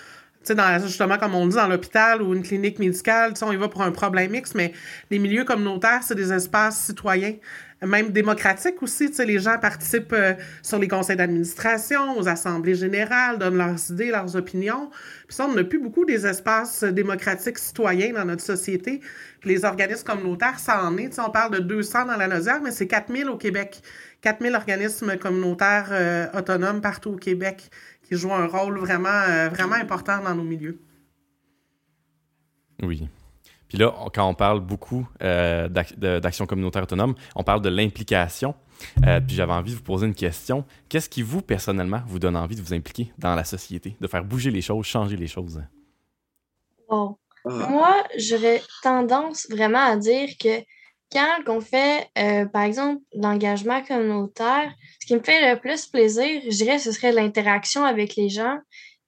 sais, dans, justement, comme on dit, dans l'hôpital ou une clinique médicale, on y va pour un problème X, mais les milieux communautaires, c'est des espaces citoyens, même démocratiques aussi. Les gens participent euh, sur les conseils d'administration, aux assemblées générales, donnent leurs idées, leurs opinions. Puis ça, on n'a plus beaucoup des espaces démocratiques citoyens dans notre société. Puis les organismes communautaires, ça en est. on parle de 200 dans la Nosière, mais c'est 4000 au Québec. 4000 organismes communautaires euh, autonomes partout au Québec qui jouent un rôle vraiment, euh, vraiment important dans nos milieux. Oui. Puis là, quand on parle beaucoup euh, d'action communautaire autonome, on parle de l'implication. Euh, puis j'avais envie de vous poser une question. Qu'est-ce qui, vous, personnellement, vous donne envie de vous impliquer dans la société, de faire bouger les choses, changer les choses? Bon. Ah. Moi, j'aurais tendance vraiment à dire que quand on fait, euh, par exemple, l'engagement communautaire, ce qui me fait le plus plaisir, je dirais, ce serait l'interaction avec les gens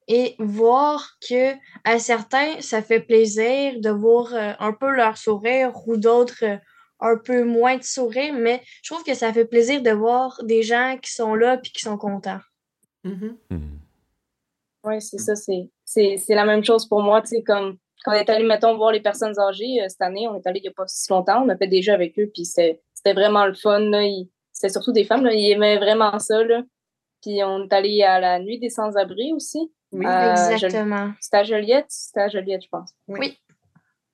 et voir que à certains, ça fait plaisir de voir euh, un peu leur sourire ou d'autres euh, un peu moins de sourire, mais je trouve que ça fait plaisir de voir des gens qui sont là et qui sont contents. Mm-hmm. Mm. Oui, c'est ça, c'est la même chose pour moi, tu sais, comme quand on est allé, mettons, voir les personnes âgées cette année, on est allé il n'y a pas si longtemps, on a fait des jeux avec eux, puis c'était vraiment le fun. C'était surtout des femmes, là, ils aimaient vraiment ça. Là. Puis on est allé à la nuit des sans-abri aussi. Oui, exactement. C'était à Joliette, c'était à Joliette, je pense. Oui.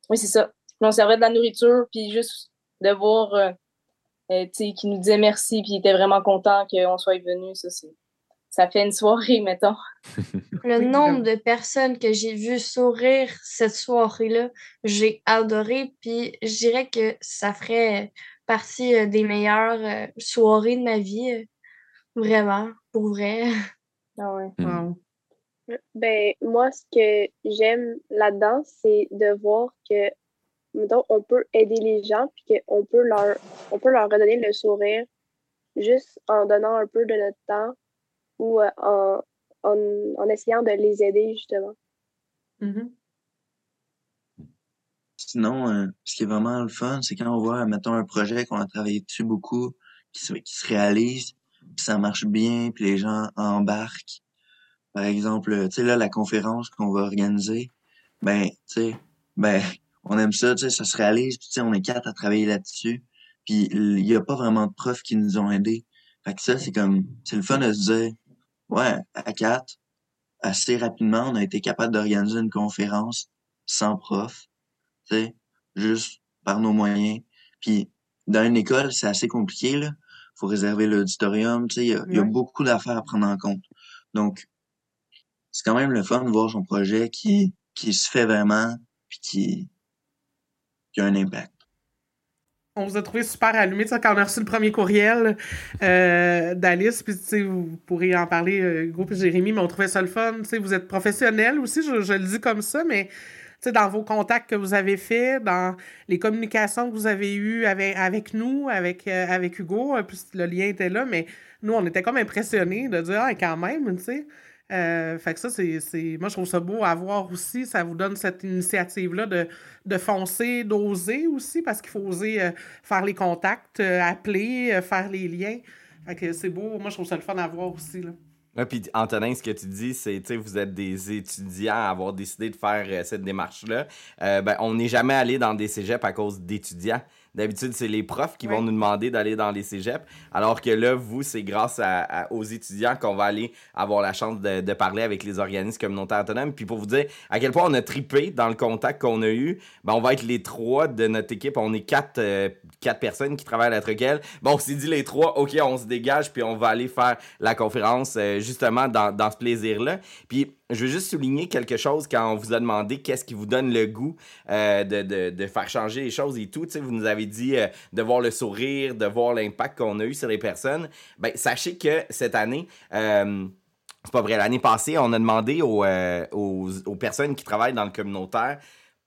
Oui, c'est ça. On servait de la nourriture, puis juste de voir, euh, euh sais, qui nous disait merci, puis il était vraiment content qu'on soit venu, ça, c'est ça fait une soirée, mettons. Le nombre de personnes que j'ai vues sourire cette soirée-là, j'ai adoré. Puis je dirais que ça ferait partie euh, des meilleures euh, soirées de ma vie. Euh, vraiment, pour vrai. Ah ouais. Ben, moi, ce que j'aime là-dedans, c'est de voir que, mettons, on peut aider les gens, puis qu'on peut leur, on peut leur redonner le sourire juste en donnant un peu de notre temps ou en, en, essayant de les aider, justement. Mm-hmm. Sinon, ce qui est vraiment le fun, c'est quand on voit, mettons, un projet qu'on a travaillé dessus beaucoup, qui se, qui se réalise, puis ça marche bien, puis les gens embarquent. Par exemple, tu sais, là, la conférence qu'on va organiser, ben, tu sais, ben, on aime ça, tu sais, ça se réalise, tu sais, on est quatre à travailler là-dessus, puis il y a pas vraiment de profs qui nous ont aidés. Fait que ça, c'est comme, c'est le fun de se dire, ouais, à quatre, assez rapidement, on a été capable d'organiser une conférence sans prof, tu sais, juste par nos moyens. Puis dans une école, c'est assez compliqué, là. Faut réserver l'auditorium, tu sais, il y, y a beaucoup d'affaires à prendre en compte. Donc, c'est quand même le fun de voir son projet qui, qui se fait vraiment, puis qui, qui a un impact. On vous a trouvé super allumé. Quand on a reçu le premier courriel euh, d'Alice, puis vous pourrez en parler, euh, Hugo et Jérémy, mais on trouvait ça le fun. Vous êtes professionnels aussi, je, je le dis comme ça, mais dans vos contacts que vous avez faits, dans les communications que vous avez eues avec, avec nous, avec, euh, avec Hugo, puis le lien était là, mais nous, on était comme impressionnés de dire, ah, quand même, tu sais. Euh, fait que ça, c'est, Moi, je trouve ça beau à voir aussi. Ça vous donne cette initiative-là de, de foncer, d'oser aussi, parce qu'il faut oser euh, faire les contacts, euh, appeler, faire les liens. Fait que c'est beau. Moi, je trouve ça le fun à voir aussi. Là. Puis Antonin, ce que tu dis, c'est, sais, vous êtes des étudiants à avoir décidé de faire cette démarche-là. Ben, on n'est jamais allé dans des cégeps à cause d'étudiants. D'habitude, c'est les profs qui vont nous demander d'aller dans les cégeps, alors que là, vous, c'est grâce à- à- aux étudiants qu'on va aller avoir la chance de, de parler avec les organismes communautaires autonomes. Puis pour vous dire à quel point on a tripé dans le contact qu'on a eu, ben, on va être les trois de notre équipe. On est quatre, euh, quatre personnes qui travaillent à la. Bon, on s'est dit les trois, OK, on se dégage, puis on va aller faire la conférence euh, justement dans, dans ce plaisir-là. Puis je veux juste souligner quelque chose quand on vous a demandé qu'est-ce qui vous donne le goût euh, de, de- de faire changer les choses et tout. Tu sais, vous nous avez dit euh, de voir le sourire, de voir l'impact qu'on a eu sur les personnes. Ben, sachez que cette année, euh, c'est pas vrai, l'année passée, on a demandé aux, euh, aux, aux personnes qui travaillent dans le communautaire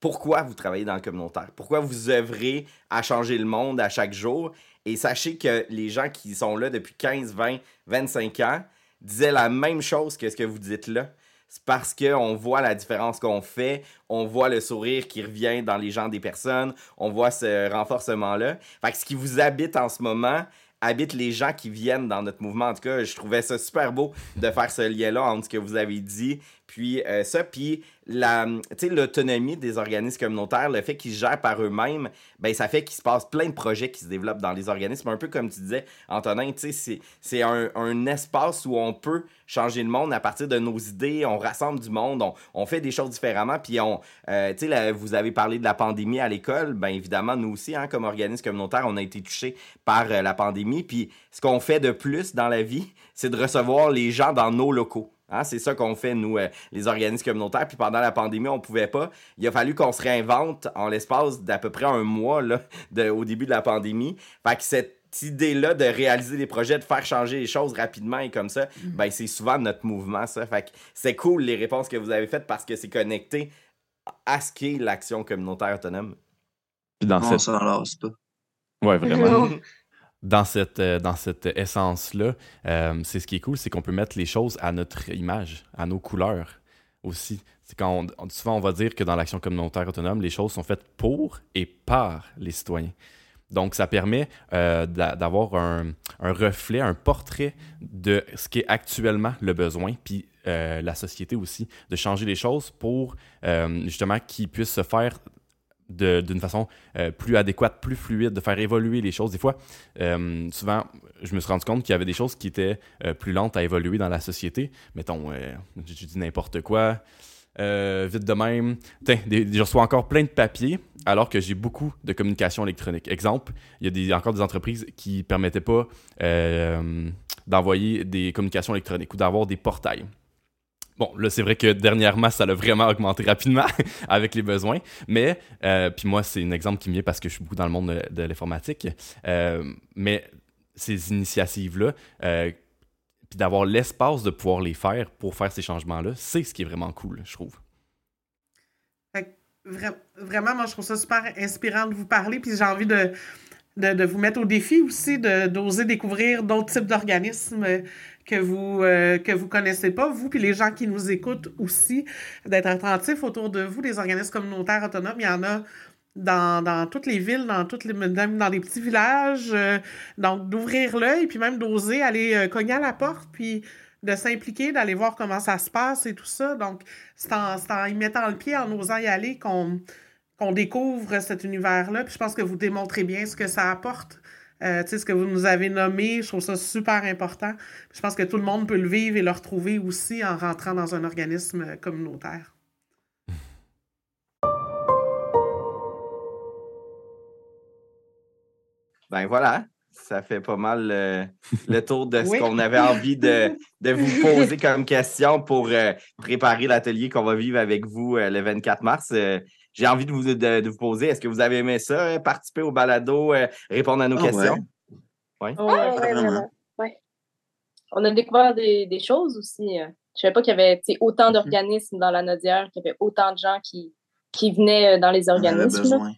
pourquoi vous travaillez dans le communautaire, pourquoi vous œuvrez à changer le monde à chaque jour? Et sachez que les gens qui sont là depuis 15, 20, 25 ans disaient la même chose que ce que vous dites là. C'est parce qu'on voit la différence qu'on fait, on voit le sourire qui revient dans les gens des personnes, on voit ce renforcement-là. Fait que ce qui vous habite en ce moment habite les gens qui viennent dans notre mouvement. En tout cas, je trouvais ça super beau de faire ce lien-là entre ce que vous avez dit, puis euh, ça, puis l'autonomie des organismes communautaires, le fait qu'ils gèrent par eux-mêmes, ben ça fait qu'il se passe plein de projets qui se développent dans les organismes, un peu comme tu disais, Antonin, c'est, un, un espace où on peut changer le monde à partir de nos idées, on rassemble du monde, on, fait des choses différemment, puis on, euh, vous avez parlé de la pandémie à l'école, ben évidemment, nous aussi, hein, comme organisme communautaire, on a été touchés par euh, la pandémie, puis ce qu'on fait de plus dans la vie, c'est de recevoir les gens dans nos locaux. Hein, c'est ça qu'on fait, nous, euh, les organismes communautaires. Puis pendant la pandémie, on pouvait pas. Il a fallu qu'on se réinvente en l'espace d'à peu près un mois là, de- au début de la pandémie. Fait que cette idée-là de réaliser des projets, de faire changer les choses rapidement et comme ça, ben c'est souvent notre mouvement, ça. Fait que c'est cool les réponses que vous avez faites parce que c'est connecté à ce qu'est l'action communautaire autonome. Puis dans On cette... s'en lasse pas. Ouais, vraiment. Dans cette, euh, dans cette essence-là, euh, c'est ce qui est cool, c'est qu'on peut mettre les choses à notre image, à nos couleurs aussi. Quand souvent on va dire que dans l'action communautaire autonome, les choses sont faites pour et par les citoyens. Donc, ça permet euh, d'a- d'avoir un, un reflet, un portrait de ce qui est actuellement le besoin, puis la société aussi, de changer les choses pour justement qu'ils puissent se faire d'une façon euh, plus adéquate, plus fluide, de faire évoluer les choses. Des fois, euh, souvent, je me suis rendu compte qu'il y avait des choses qui étaient euh, plus lentes à évoluer dans la société. Mettons, je dis n'importe quoi, vite de même. Tiens, je reçois encore plein de papiers alors que j'ai beaucoup de communication électronique. Exemple, il y a encore des entreprises qui ne permettaient pas d'envoyer des communications électroniques ou d'avoir des portails. Bon, là, c'est vrai que dernièrement, ça a vraiment augmenté rapidement avec les besoins. Mais, euh, puis moi, c'est un exemple qui me vient parce que je suis beaucoup dans le monde de, l'informatique. Euh, mais ces initiatives-là, euh, puis d'avoir l'espace de pouvoir les faire pour faire ces changements-là, c'est ce qui est vraiment cool, je trouve. Vra- vraiment, moi, je trouve ça super inspirant de vous parler. Puis j'ai envie de, de, de vous mettre au défi aussi d'oser découvrir d'autres types d'organismes que vous euh, que vous connaissez pas, vous, puis les gens qui nous écoutent aussi, d'être attentifs autour de vous, des organismes communautaires autonomes. Il y en a dans, dans toutes les villes, dans toutes les, dans les petits villages. euh, donc, d'ouvrir l'œil, puis même d'oser aller euh, cogner à la porte, puis de s'impliquer, d'aller voir comment ça se passe et tout ça. Donc, c'est en, en y mettant le pied, en osant y aller, qu'on qu'on découvre cet univers-là. Puis je pense que vous démontrez bien ce que ça apporte Euh, tu sais, ce que vous nous avez nommé, je trouve ça super important. Je pense que tout le monde peut le vivre et le retrouver aussi en rentrant dans un organisme communautaire. Ben voilà, ça fait pas mal euh, le tour de ce oui. qu'on avait envie de, de, vous poser comme question pour euh, préparer l'atelier qu'on va vivre avec vous euh, le 24 mars. J'ai envie de vous, de, de vous poser, est-ce que vous avez aimé ça, participer au balado, répondre à nos oh, questions? Oui, oh, ouais, ouais, vraiment. Ouais. On a découvert des, des choses aussi. Je ne savais pas qu'il y avait autant d'organismes dans la Nodière, qu'il y avait autant de gens qui, qui venaient dans les organismes.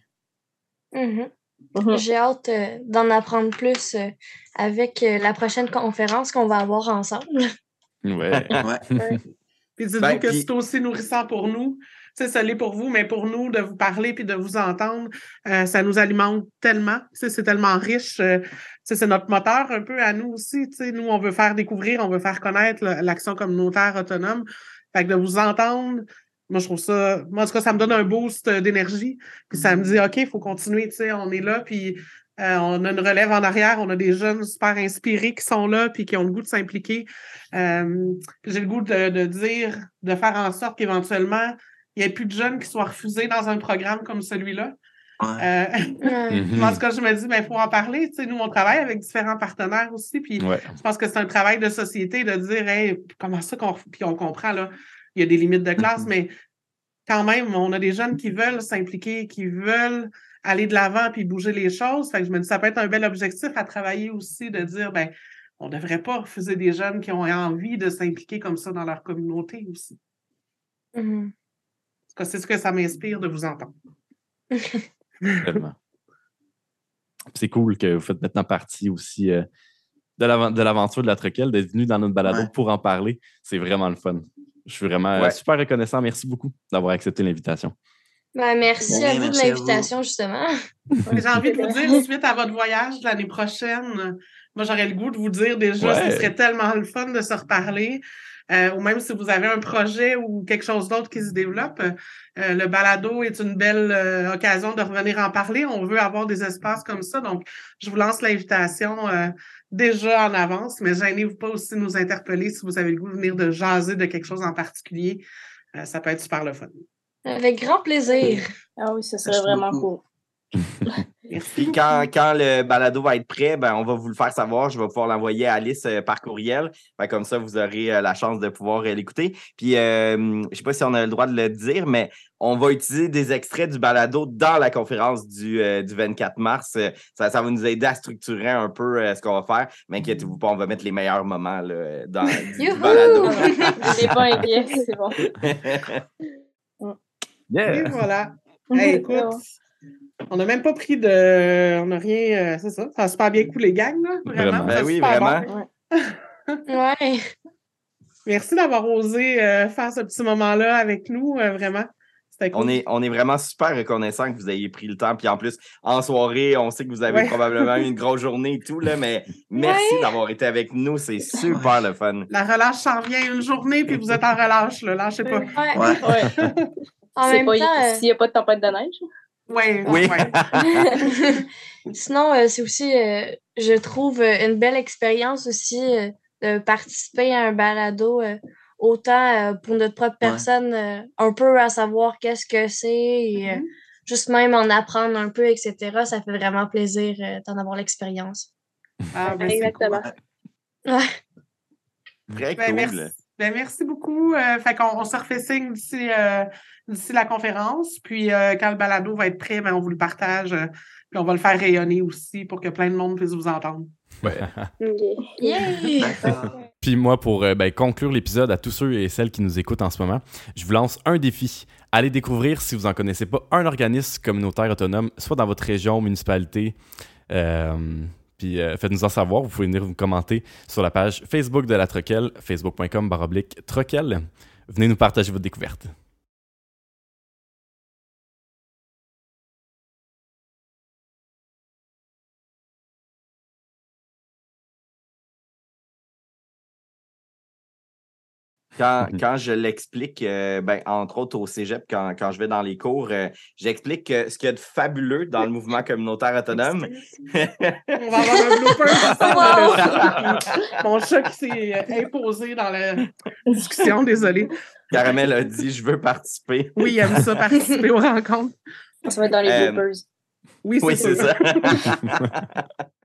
Mm -hmm. Mmh. J'ai hâte euh, d'en apprendre plus euh, avec euh, la prochaine conférence qu'on va avoir ensemble. Ouais. ouais. Puis dites-vous ben, que puis... c'est aussi nourrissant pour nous. C'est ça l'est pour vous, mais pour nous, de vous parler puis de vous entendre, euh, ça nous alimente tellement. C'est tellement riche. Euh, c'est notre moteur un peu à nous aussi. T'sais. Nous, on veut faire découvrir, on veut faire connaître l'action communautaire autonome. Fait que de vous entendre, moi, je trouve ça. Moi, en tout cas, ça me donne un boost d'énergie. Puis ça me dit, OK, il faut continuer, sais, on est là, puis euh, on a une relève en arrière, on a des jeunes super inspirés qui sont là, puis qui ont le goût de s'impliquer. Euh, J'ai le goût de, de, dire, de faire en sorte qu'éventuellement, n'y ait plus de jeunes qui soient refusés dans un programme comme celui-là. Ouais. Euh, en tout cas, je me dis, il ben, faut en parler. Tu sais, nous, on travaille avec différents partenaires aussi. Puis ouais. je pense que c'est un travail de société de dire, hey, comment ça qu'on. Puis on comprend, là, il y a des limites de classe, Mm-hmm. mais quand même, on a des jeunes qui veulent s'impliquer, qui veulent aller de l'avant puis bouger les choses. Fait que je me dis, ça peut être un bel objectif à travailler aussi de dire, ben, on ne devrait pas refuser des jeunes qui ont envie de s'impliquer comme ça dans leur communauté aussi. Mm -hmm. C'est ce que ça m'inspire de vous entendre. Tellement. C'est cool que vous faites maintenant partie aussi euh, de l'aventure de la Troquelle, d'être venu dans notre balado ouais. pour en parler. C'est vraiment le fun. Je suis vraiment ouais. super reconnaissant. Merci beaucoup d'avoir accepté l'invitation. Ben, merci à vous merci de l'invitation, justement. J'ai envie de vous dire, suite à votre voyage l'année prochaine, moi, j'aurais le goût de vous dire déjà, ouais. ce serait tellement le fun de se reparler. Euh, ou même si vous avez un projet ou quelque chose d'autre qui se développe, euh, le balado est une belle euh, occasion de revenir en parler. On veut avoir des espaces comme ça. Donc, je vous lance l'invitation euh, déjà en avance, mais gênez-vous pas aussi de nous interpeller si vous avez le goût de venir de jaser de quelque chose en particulier. Euh, ça peut être super le fun. Avec grand plaisir. Ah oui, ce serait vraiment cool. Puis quand, quand, le balado va être prêt, ben, on va vous le faire savoir. Je vais pouvoir l'envoyer à Alice euh, par courriel. Ben, comme ça, vous aurez euh, la chance de pouvoir euh, l'écouter. Puis, euh, je ne sais pas si on a le droit de le dire, mais on va utiliser des extraits du balado dans la conférence du, euh, du 24 mars. Ça, ça, va nous aider à structurer un peu ce qu'on va faire. Mais inquiétez-vous pas, on va mettre les meilleurs moments là, dans du, du balado. C'est pas inquiet, c'est bon. yeah. Et voilà. Hey, écoute. On n'a même pas pris de. On n'a rien. Euh, c'est ça. Ça a super bien coulé, gang, là. Vraiment. Ben oui, vraiment. Bon. ouais. Merci d'avoir osé euh, faire ce petit moment-là avec nous, euh, vraiment. Cool. On, est, on est vraiment super reconnaissant que vous ayez pris le temps. Puis en plus, en soirée, on sait que vous avez ouais. probablement eu une grosse journée et tout, là, mais merci ouais. d'avoir été avec nous. C'est super le fun. La relâche s'en vient une journée, puis vous êtes en relâche, là. Lâchez pas. Ouais. ouais. en même pas, temps, s'il n'y a pas de tempête de neige. Ouais, oui. Ouais. Sinon, euh, c'est aussi, euh, je trouve, euh, une belle expérience aussi euh, de participer à un balado, euh, autant pour notre propre personne, un peu à savoir qu'est-ce que c'est et mm -hmm. juste même en apprendre un peu, etc. Ça fait vraiment plaisir d'en avoir l'expérience. Ah, ben Exactement. Cool. Ouais. Très ben, cool. Merci. Ben, merci beaucoup. Euh, fait qu'on on se refait signe d'ici euh, d'ici la conférence. Puis euh, quand le balado va être prêt, ben, on vous le partage. puis on va le faire rayonner aussi pour que plein de monde puisse vous entendre. Ouais. yeah. Puis moi, pour ben, conclure l'épisode à tous ceux et celles qui nous écoutent en ce moment, je vous lance un défi. Allez découvrir, si vous n'en connaissez pas, un organisme communautaire autonome, soit dans votre région, municipalité, euh, puis euh, faites-nous en savoir. Vous pouvez venir vous commenter sur la page Facebook de la Troquelle, facebook.com baroblique Troquelle. Venez nous partager votre découverte. Quand, quand je l'explique, euh, ben, entre autres au cégep, quand, quand je vais dans les cours, euh, j'explique que ce qu'il y a de fabuleux dans le mouvement communautaire autonome. On va avoir un blooper. Mon chat qui s'est euh, imposé dans la discussion, désolé. Caramel a dit Je veux participer. Oui, il aime ça, participer aux rencontres. Ça va être dans les bloopers. Oui, c'est ça.